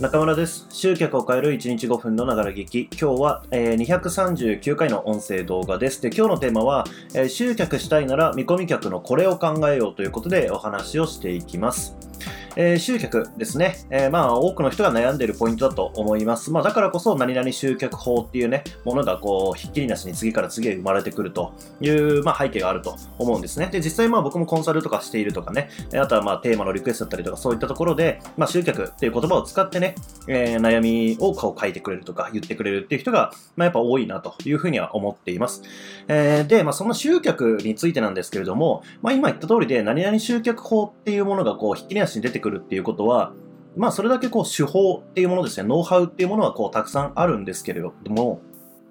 中村です。集客を変える1日5分のながら劇。今日は、えー239回の音声動画です。で、今日のテーマは、えー集客したいなら見込み客のこれを考えようということでお話をしていきます。えー集客ですね。えーまあ、多くの人が悩んでいるポイントだと思います。まあ、だからこそ、何々集客法っていうね、ものがこう、ひっきりなしに次から次へ生まれてくるという、まあ、背景があると思うんですね。で、実際まあ僕もコンサルとかしているとかね、あとはまあテーマのリクエストだったりとかそういったところで、まあ集客っていう言葉を使ってね、えー悩みをこう書いてくれるとか言ってくれるっていう人が、まあやっぱ多いなというふうには思っています。えーで、まあその集客についてなんですけれども、まあ今言った通りで何々集客法っていうものがこうひっきりなしに出てくるくるっていうことは、まあそれだけこう手法っていうものですね、ノウハウっていうものはこうたくさんあるんですけれども、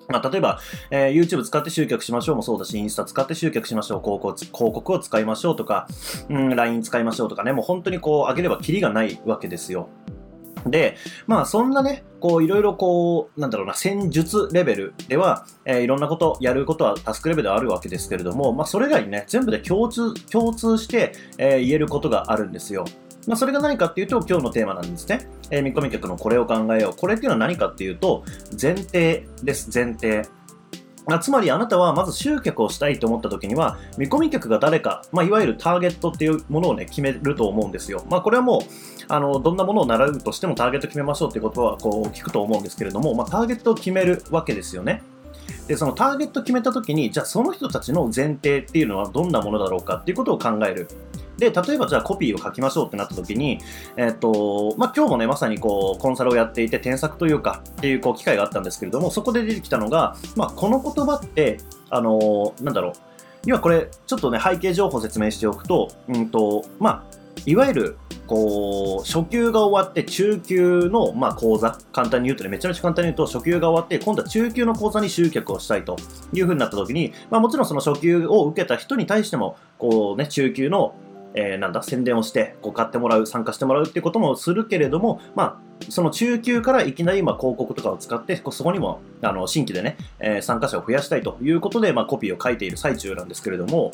まあ、例えば、えー YouTube 使って集客しましょうもそうだし、インスタ使って集客しましょう、広告広告を使いましょうとか、うん、LINE 使いましょうとかね、もう本当にこう、上げればキリがないわけですよ。で、まあそんなね、こういろいろこう、なんだろうな、戦術レベルでは、えーいろんなこと、やることはタスクレベルではあるわけですけれども、まあそれ以外にね、全部で共通、共通して、えー言えることがあるんですよ。まあそれが何かっていうと、今日のテーマなんですね。えー見込み客のこれを考えよう。これっていうのは何かっていうと、前提です、前提。つまりあなたはまず集客をしたいと思った時には見込み客が誰か、まあ、いわゆるターゲットっていうものをね決めると思うんですよ。まあ、これはもうあのどんなものを習うとしてもターゲット決めましょうっていう言葉はこう聞くと思うんですけれども、まあ、ターゲットを決めるわけですよね。でそのターゲット決めた時にじゃあその人たちの前提っていうのはどんなものだろうかっていうことを考える。で例えばじゃあコピーを書きましょうってなった時に、えっとまあ、今日もねまさにこうコンサルをやっていて添削というかっていうこう機会があったんですけれどもそこで出てきたのが、まあ、この言葉ってあのーなんだろう。要はこれちょっとね背景情報を説明しておくと,、うんとまあ、いわゆるこう初級が終わって中級の、まあ、講座。簡単に言うとねめちゃめちゃ簡単に言うと初級が終わって今度は中級の講座に集客をしたいというふうになった時に、まあ、もちろんその初級を受けた人に対してもこう、ね、中級のえーなんだ宣伝をしてこう買ってもらう参加してもらうっていうこともするけれども、まあ、その中級からいきなりま広告とかを使ってこそこにもあの新規でね、えー参加者を増やしたいということで、まあ、コピーを書いている最中なんですけれども、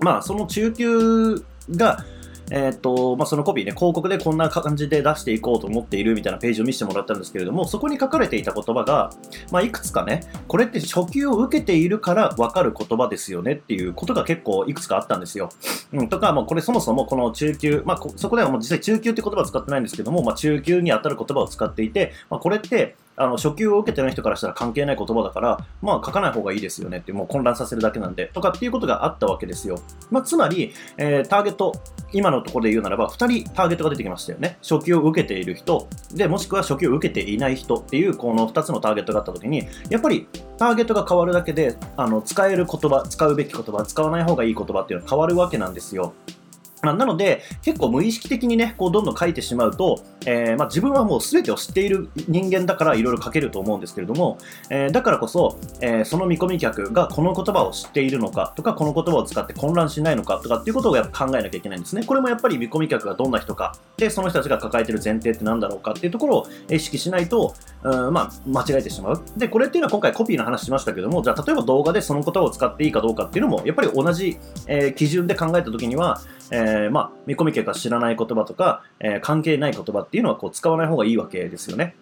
まあ、その中級がえーっとまあ、そのコピーね、広告でこんな感じで出していこうと思っているみたいなページを見せてもらったんですけれども、そこに書かれていた言葉が、まあ、いくつかね、これって初級を受けているから分かる言葉ですよねっていうことが結構いくつかあったんですよ。うん、とか、もうこれそもそもこの中級、まあ、そこではもう実際中級って言葉を使ってないんですけども、まあ、中級に当たる言葉を使っていて、まあ、これって、あの初級を受けてない人からしたら関係ない言葉だから、まあ書かない方がいいですよねって、もう混乱させるだけなんで、とかっていうことがあったわけですよ。まあ、つまり、えーターゲット、今のところで言うならば、2人ターゲットが出てきましたよね。初級を受けている人、で、もしくは初級を受けていない人っていう、この2つのターゲットがあったときに、やっぱりターゲットが変わるだけで、あの使える言葉、使うべき言葉、使わない方がいい言葉っていうのは変わるわけなんですよ。まなので、結構無意識的にね、こうどんどん書いてしまうと、えーまあ、自分はもう全てを知っている人間だからいろいろ書けると思うんですけれども、えーだからこそ、えーその見込み客がこの言葉を知っているのかとか、この言葉を使って混乱しないのかとかっていうことをやっぱ考えなきゃいけないんですね。これもやっぱり見込み客がどんな人か、で、その人たちが抱えている前提って何だろうかっていうところを意識しないと、うんまあ、間違えてしまう。で、これっていうのは今回コピーの話しましたけども、じゃあ例えば動画でその言葉を使っていいかどうかっていうのも、やっぱり同じ、え基準で考えたときには、えーまあ、見込み客が知らない言葉とか、えー関係ない言葉っていうのはこう使わない方がいいわけですよね。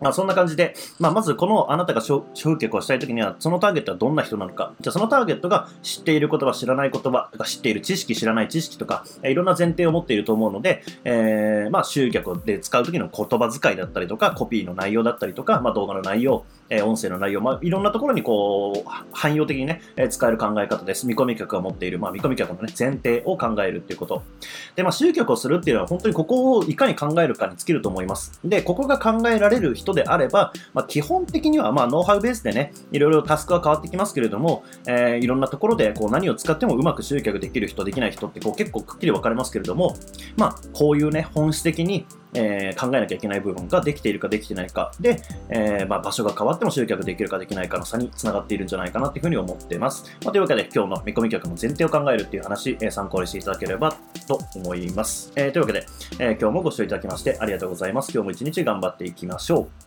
まあ、そんな感じで、まあ、まずこのあなたが集集客をしたいときには、そのターゲットはどんな人なのか。じゃあそのターゲットが知っている言葉、知らない言葉とか、知っている知識、知らない知識とか、いろんな前提を持っていると思うので、えーまあ、集客で使うときの言葉遣いだったりとか、コピーの内容だったりとか、まあ、動画の内容、えー音声の内容、まあ、いろんなところにこう、汎用的にね、えー使える考え方です。見込み客が持っている、まあ、見込み客のね、前提を考えるっていうこと。で、まあ、集客をするっていうのは本当にここをいかに考えるかに尽きると思います。で、ここが考えられる人人であれば、まあ、基本的には、まあ、ノウハウベースでね、いろいろタスクは変わってきますけれども、えーいろんなところでこう何を使ってもうまく集客できる人、できない人ってこう結構くっきり分かれますけれども、まあ、こういうね、本質的に、えー考えなきゃいけない部分ができているかできてないかで、えーまあ、場所が変わっても集客できるかできないかの差につながっているんじゃないかなっていうふうに思っています。まあ、というわけで今日の見込み客の前提を考えるっていう話、えー参考にしていただければと思います。えというわけで、え今日もご視聴いただきましてありがとうございます。今日も一日頑張っていきましょう。